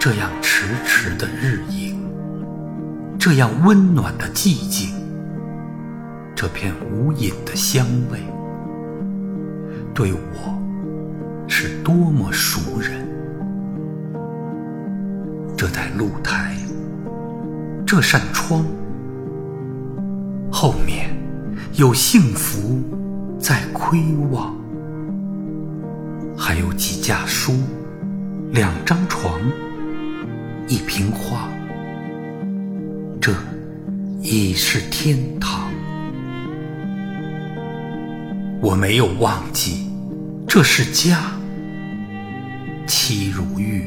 这样迟迟的日影，这样温暖的寂静，这片无影的香味，对我是多么熟人。这台露台，这扇窗，后面有幸福在窥望。还有几架书，两张床，一瓶花，这已是天堂。我没有忘记，这是家。妻如玉，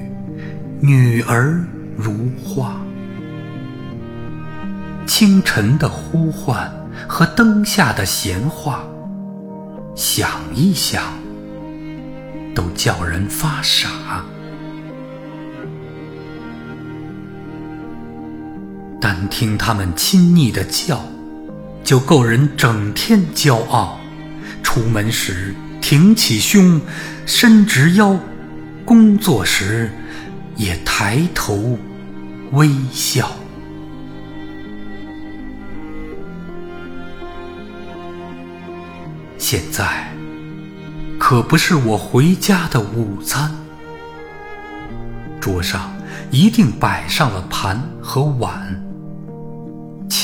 女儿如花。清晨的呼唤和灯下的闲话，想一想。都叫人发傻。单听他们亲昵的叫，就够人整天骄傲。出门时挺起胸，伸直腰；工作时也抬头微笑。现在。可不是我回家的午餐，桌上一定摆上了盘和碗，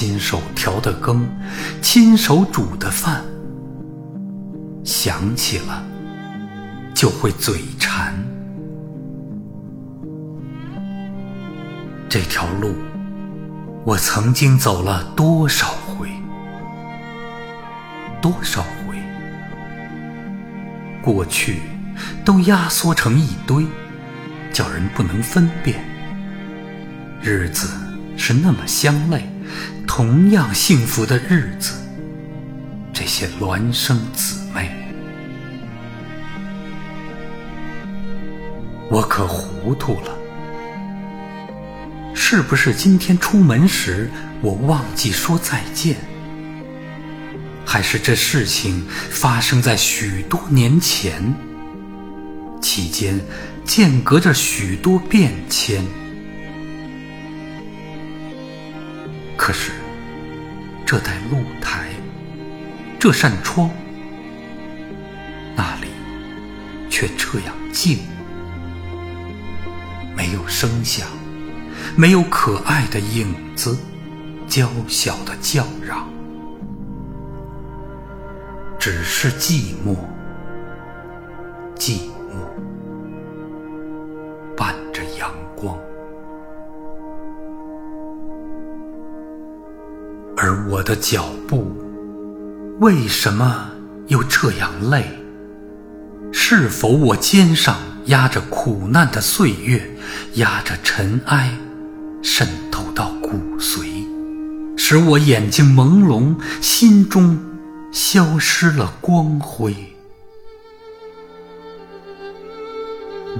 亲手调的羹，亲手煮的饭，想起了就会嘴馋。这条路，我曾经走了多少回，多少回。过去都压缩成一堆，叫人不能分辨。日子是那么相类，同样幸福的日子。这些孪生姊妹，我可糊涂了。是不是今天出门时我忘记说再见？还是这事情发生在许多年前，期间间隔着许多变迁。可是这台露台，这扇窗，那里却这样静，没有声响，没有可爱的影子，娇小的叫嚷。只是寂寞，寂寞伴着阳光，而我的脚步为什么又这样累？是否我肩上压着苦难的岁月，压着尘埃，渗透到骨髓，使我眼睛朦胧，心中。消失了光辉，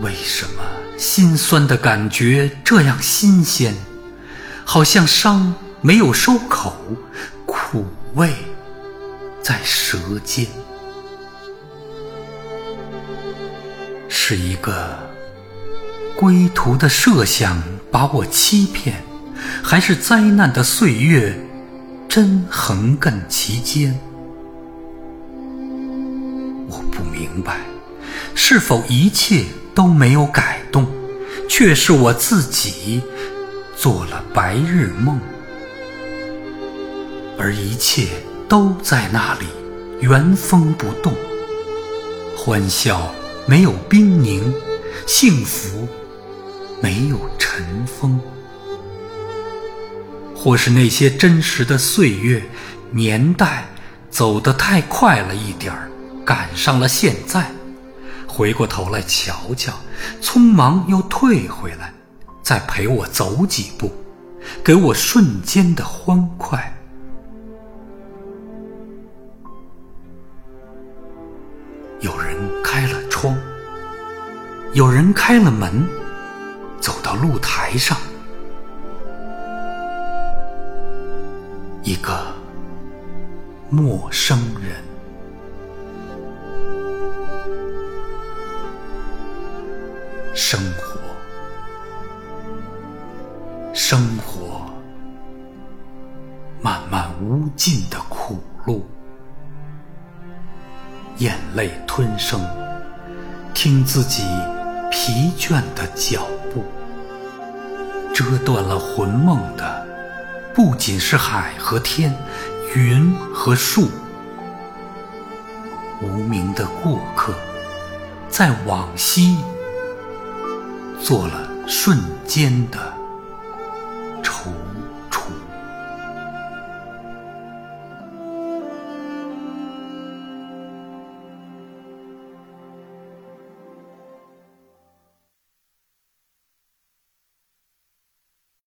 为什么心酸的感觉这样新鲜？好像伤没有收口，苦味在舌尖。是一个归途的设想把我欺骗，还是灾难的岁月真横亘其间？我不明白，是否一切都没有改动，却是我自己做了白日梦，而一切都在那里原封不动，欢笑没有冰凝，幸福没有尘封，或是那些真实的岁月年代走得太快了一点儿。赶上了现在，回过头来瞧瞧，匆忙又退回来，再陪我走几步，给我瞬间的欢快。人开了窗，有人开了门，走到露台上，一个陌生人。生活生活漫漫无尽的苦路，眼泪吞声，听自己疲倦的脚步。折断了魂梦的，不仅是海和天，云和树。无名的过客，在往昔做了瞬间的。